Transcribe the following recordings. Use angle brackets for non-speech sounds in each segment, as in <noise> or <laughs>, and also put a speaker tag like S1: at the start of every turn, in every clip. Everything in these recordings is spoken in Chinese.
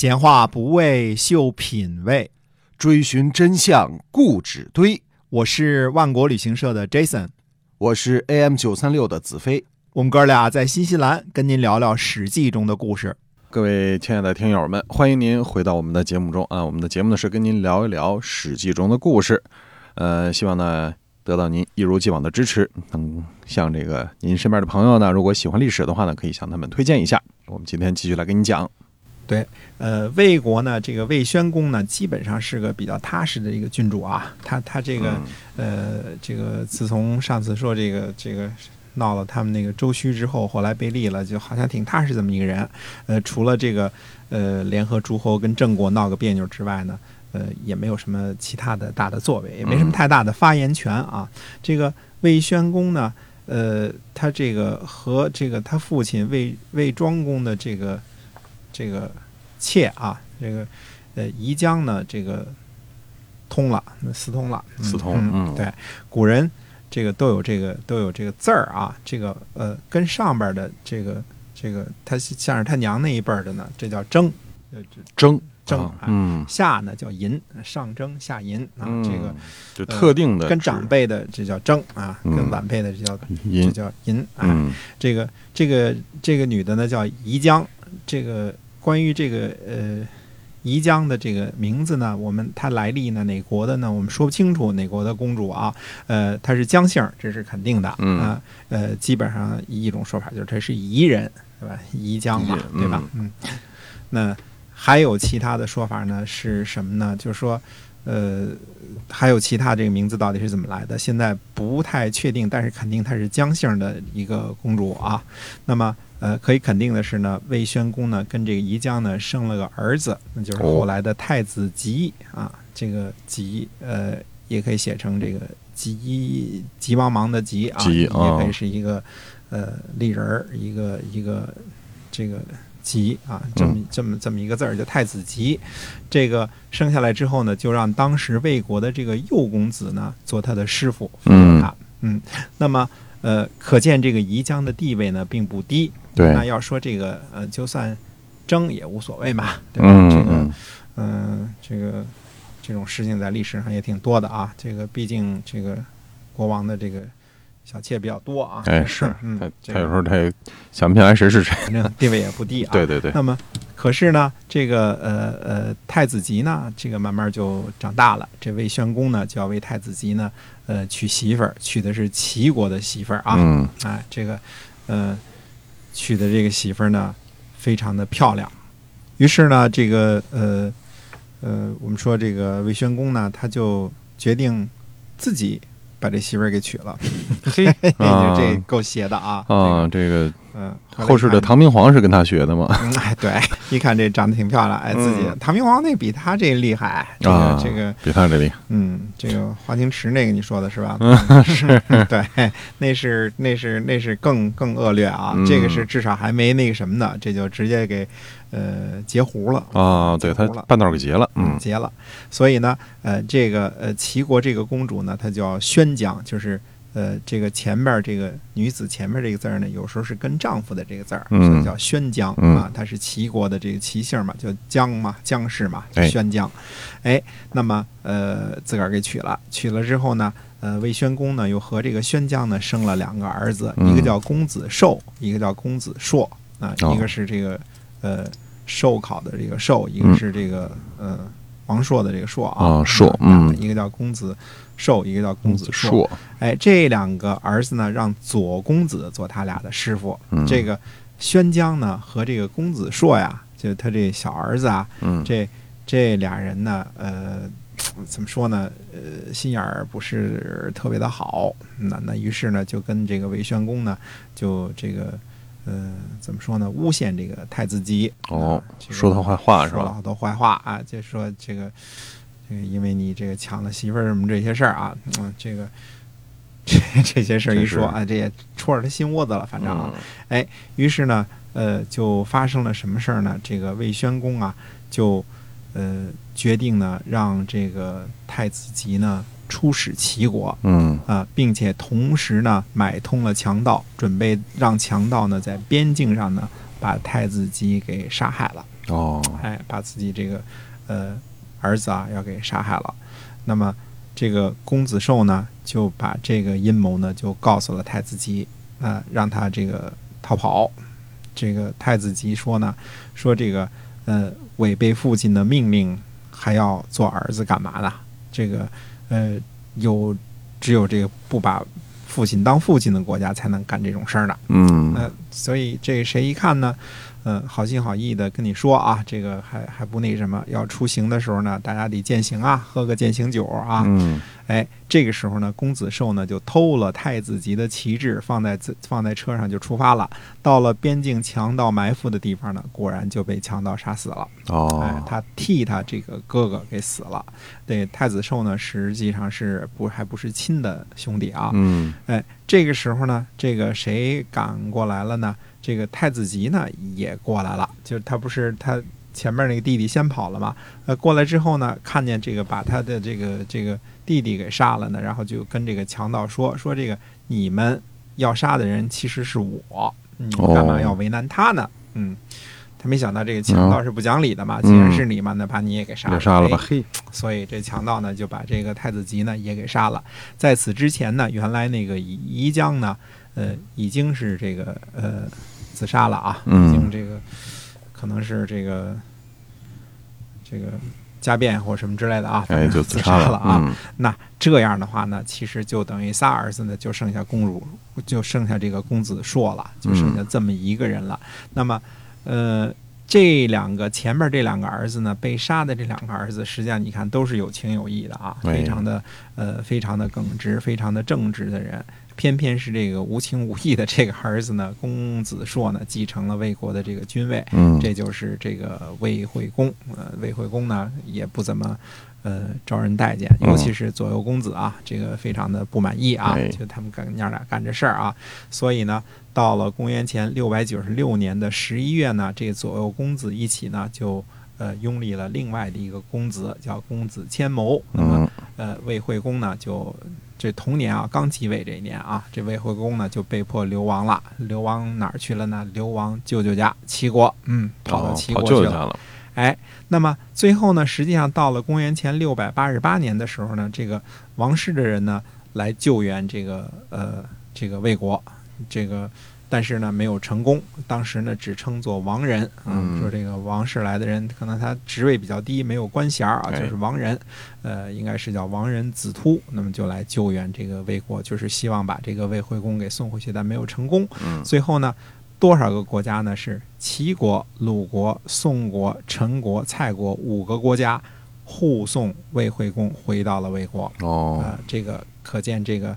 S1: 闲话不为秀品味，
S2: 追寻真相固执堆。
S1: 我是万国旅行社的 Jason，
S2: 我是 AM 九三六的子飞。
S1: 我们哥俩在新西兰跟您聊聊《史记》中的故事。
S2: 各位亲爱的听友们，欢迎您回到我们的节目中啊！我们的节目呢是跟您聊一聊《史记》中的故事，呃，希望呢得到您一如既往的支持，能向这个您身边的朋友呢，如果喜欢历史的话呢，可以向他们推荐一下。我们今天继续来跟你讲。
S1: 对，呃，魏国呢，这个魏宣公呢，基本上是个比较踏实的一个君主啊。他他这个，呃，这个自从上次说这个这个闹了他们那个周须之后，后来被立了，就好像挺踏实这么一个人。呃，除了这个呃联合诸侯跟郑国闹个别扭之外呢，呃，也没有什么其他的大的作为，也没什么太大的发言权啊。这个魏宣公呢，呃，他这个和这个他父亲魏魏庄公的这个。这个妾啊，这个呃，宜江呢，这个通了，私通了，
S2: 私通。
S1: 嗯，对，古人这个都有这个都有这个字儿啊，这个呃，跟上边的这个这个，他像是他娘那一辈的呢，这叫征，
S2: 征
S1: 征，嗯，下呢叫淫，上征下淫啊，这个
S2: 就特定的
S1: 跟长辈的这叫征啊，跟晚辈的这叫这叫淫啊，这个这个这个女的呢叫宜江，这个。关于这个呃，宜江的这个名字呢，我们它来历呢，哪国的呢？我们说不清楚哪国的公主啊？呃，她是姜姓，这是肯定的啊。呃，基本上一种说法就是她是宜人，对吧？宜江嘛，对吧？嗯。那还有其他的说法呢？是什么呢？就是说，呃，还有其他这个名字到底是怎么来的？现在不太确定，但是肯定她是姜姓的一个公主啊。那么。呃，可以肯定的是呢，魏宣公呢跟这个宜姜呢生了个儿子，那就是后来的太子吉啊。这个吉呃，也可以写成这个吉吉茫茫的吉啊，也可以是一个呃丽人儿，一个一个这个吉啊，这么这么这么一个字儿叫太子吉。这个生下来之后呢，就让当时魏国的这个幼公子呢做他的师傅，嗯嗯，那么。呃，可见这个宜江的地位呢并不低。
S2: 对，
S1: 那要说这个呃，就算争也无所谓嘛，对吧？这个，嗯，这个这种事情在历史上也挺多的啊。这个毕竟这个国王的这个小妾比较多啊。
S2: 哎，是，嗯，他他有时候他也想不起来谁是谁，
S1: 反正地位也不低啊。
S2: 对对对。
S1: 那么，可是呢，这个呃呃太子吉呢，这个慢慢就长大了。这魏宣公呢，就要为太子吉呢。呃，娶媳妇儿，娶的是齐国的媳妇儿啊！
S2: 嗯，
S1: 哎，这个，呃，娶的这个媳妇儿呢，非常的漂亮。于是呢，这个，呃，呃，我们说这个魏宣公呢，他就决定自己把这媳妇儿给娶了。<laughs> <laughs> 嘿，这够邪的啊！
S2: 啊，这个。嗯，后世的唐明皇是跟他学的吗？
S1: 哎，对，一看这长得挺漂亮，哎，自己唐明皇那比他这厉害，这个这个
S2: 比他这厉害。
S1: 嗯，这个华清池那个你说的是吧？
S2: 嗯，是 <laughs>
S1: 对，那是那是那是更更恶劣啊，这个是至少还没那个什么呢，这就直接给呃截胡了
S2: 啊，对他半道给截了，嗯，
S1: 截了。所以呢，呃，这个呃齐国这个公主呢，她叫宣姜，就是。呃，这个前面这个女子前面这个字儿呢，有时候是跟丈夫的这个字儿，所以叫宣姜啊。它是齐国的这个齐姓嘛，叫姜嘛，姜氏嘛，宣姜。哎，那么呃，自个儿给娶了，娶了之后呢，呃，魏宣公呢又和这个宣姜呢生了两个儿子，一个叫公子寿，一个叫公子硕啊，一个是这个呃寿考的这个寿，一个是这个呃王朔的这个朔啊，
S2: 朔，嗯，
S1: 一个叫公子。寿一个叫公子朔，哎，这两个儿子呢，让左公子做他俩的师傅。这个宣姜呢和这个公子朔呀，就他这小儿子啊，这这俩人呢，呃，怎么说呢？呃，心眼儿不是特别的好。那那于是呢，就跟这个韦宣公呢，就这个呃，怎么说呢？诬陷这个太子姬
S2: 哦，说他坏话是吧？
S1: 说了好多坏话啊，就说这个。这个因为你这个抢了媳妇儿什么这些事儿啊，嗯，这个这这些事儿一说啊，这也戳着他心窝子了，反正啊，哎，于是呢，呃，就发生了什么事儿呢？这个魏宣公啊，就呃决定呢，让这个太子吉呢出使齐国，
S2: 嗯
S1: 啊，并且同时呢买通了强盗，准备让强盗呢在边境上呢把太子姬给杀害了。
S2: 哦，
S1: 哎，把自己这个呃儿子啊要给杀害了。那么这个公子寿呢，就把这个阴谋呢就告诉了太子姬，啊，让他这个逃跑。这个太子姬说呢，说这个呃违背父亲的命令还要做儿子干嘛呢？这个呃有只有这个不把父亲当父亲的国家才能干这种事儿的。
S2: 嗯，
S1: 那所以这谁一看呢？嗯，好心好意的跟你说啊，这个还还不那什么，要出行的时候呢，大家得践行啊，喝个践行酒啊。
S2: 嗯，
S1: 哎，这个时候呢，公子寿呢就偷了太子级的旗帜，放在放在车上就出发了。到了边境强盗埋伏的地方呢，果然就被强盗杀死了。
S2: 哦，
S1: 哎，他替他这个哥哥给死了。对，太子寿呢实际上是不还不是亲的兄弟啊。
S2: 嗯，
S1: 哎，这个时候呢，这个谁赶过来了呢？这个太子吉呢也过来了，就是他不是他前面那个弟弟先跑了嘛？呃，过来之后呢，看见这个把他的这个这个弟弟给杀了呢，然后就跟这个强盗说说这个你们要杀的人其实是我，你干嘛要为难他呢？嗯，他没想到这个强盗是不讲理的嘛，既然是你嘛，那把你也给杀了，
S2: 杀了吧，嘿，
S1: 所以这强盗呢就把这个太子吉呢也给杀了。在此之前呢，原来那个宜江呢，呃，已经是这个呃。自杀了啊！已经这个可能是这个这个家变或什么之类的啊，
S2: 哎，就
S1: 自杀
S2: 了
S1: 啊。那这样的话呢，其实就等于仨儿子呢，就剩下公主，就剩下这个公子硕了，就剩下这么一个人了。那么，呃，这两个前面这两个儿子呢，被杀的这两个儿子，实际上你看都是有情有义的啊，非常的呃，非常的耿直，非常的正直的人。偏偏是这个无情无义的这个儿子呢，公子硕呢，继承了魏国的这个君位，
S2: 嗯，
S1: 这就是这个魏惠公。呃，魏惠公呢也不怎么呃招人待见，尤其是左右公子啊，这个非常的不满意啊，就他们干娘俩干这事儿啊。所以呢，到了公元前六百九十六年的十一月呢，这左右公子一起呢就呃拥立了另外的一个公子，叫公子千谋。那么呃，魏惠公呢就。这同年啊，刚继位这一年啊，这魏惠公呢就被迫流亡了。流亡哪儿去了呢？流亡舅舅家齐国，嗯，跑到齐国去
S2: 了。
S1: 哎，那么最后呢，实际上到了公元前六百八十八年的时候呢，这个王室的人呢来救援这个呃这个魏国，这个。但是呢，没有成功。当时呢，只称作王人
S2: 啊，
S1: 说这个王氏来的人，可能他职位比较低，没有官衔啊，就是王人。呃，应该是叫王人子突，那么就来救援这个魏国，就是希望把这个魏惠公给送回去，但没有成功。最后呢，多少个国家呢？是齐国、鲁国、宋国、陈国、蔡国五个国家护送魏惠公回到了魏国。
S2: 哦，
S1: 这个可见这个。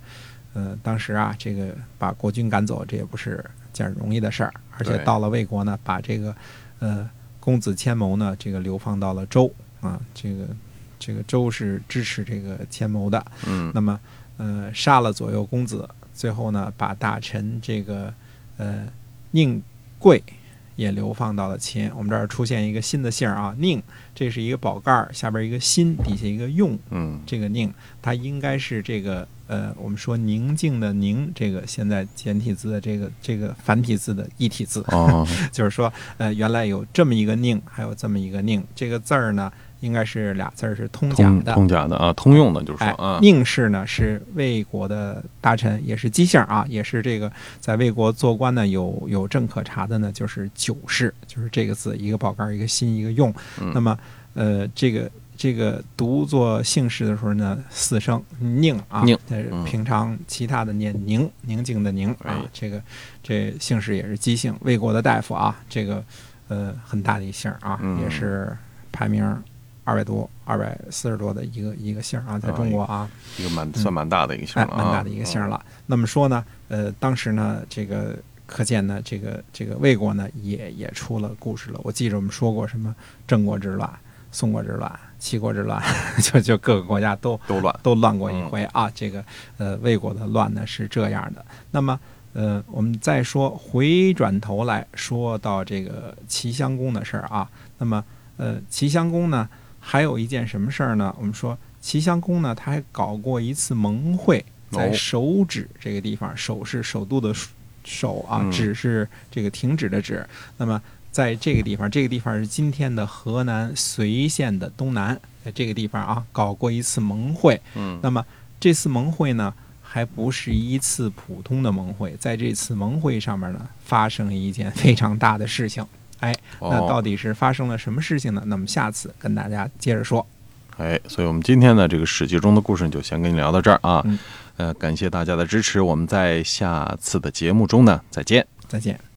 S1: 呃，当时啊，这个把国君赶走，这也不是件容易的事儿。而且到了魏国呢，把这个呃公子千谋呢，这个流放到了周啊，这个这个周是支持这个千谋的。
S2: 嗯。
S1: 那么呃，杀了左右公子，最后呢，把大臣这个呃宁贵也流放到了秦。我们这儿出现一个新的姓啊，宁，这是一个宝盖儿，下边一个心，底下一个用。
S2: 嗯。
S1: 这个宁，它应该是这个。呃，我们说宁静的宁，这个现在简体字的这个这个繁体字的一体字，<laughs> 就是说，呃，原来有这么一个宁，还有这么一个宁，这个字儿呢，应该是俩字儿是通假的，
S2: 通假的啊，通用的，就是说啊，
S1: 宁氏呢是魏国的大臣，也是姬姓啊，也是这个在魏国做官呢，有有证可查的呢，就是九氏，就是这个字，一个宝盖一个心一个用，那么呃这个。这个读作姓氏的时候呢，四声宁啊，
S2: 宁。
S1: 平常其他的念宁，宁静的宁啊。这个这姓氏也是姬姓，魏国的大夫啊。这个呃很大的一姓啊，也是排名二百多、二百四十多的一个一个姓啊，在中国啊，
S2: 一个蛮算蛮大的一个姓了，
S1: 蛮大的一个姓了。那么说呢，呃，当时呢，这个可见呢，这个这个魏国呢，也也出了故事了。我记着我们说过什么郑国之乱。宋国之乱、齐国之乱，<laughs> 就就各个国家都
S2: 都乱
S1: 都乱过一回啊。这个呃，魏国的乱呢是这样的。那么呃，我们再说回转头来说到这个齐襄公的事儿啊。那么呃，齐襄公呢还有一件什么事儿呢？我们说齐襄公呢他还搞过一次盟会，在首指这个地方，首是首都的首啊，指是这个停止的止。那么在这个地方，这个地方是今天的河南随县的东南，在这个地方啊，搞过一次盟会。
S2: 嗯，
S1: 那么这次盟会呢，还不是一次普通的盟会，在这次盟会上面呢，发生了一件非常大的事情。哎，那到底是发生了什么事情呢？那么下次跟大家接着说。
S2: 哎，所以我们今天呢，这个史记中的故事就先跟你聊到这儿啊。呃，感谢大家的支持，我们在下次的节目中呢，再见，
S1: 再见。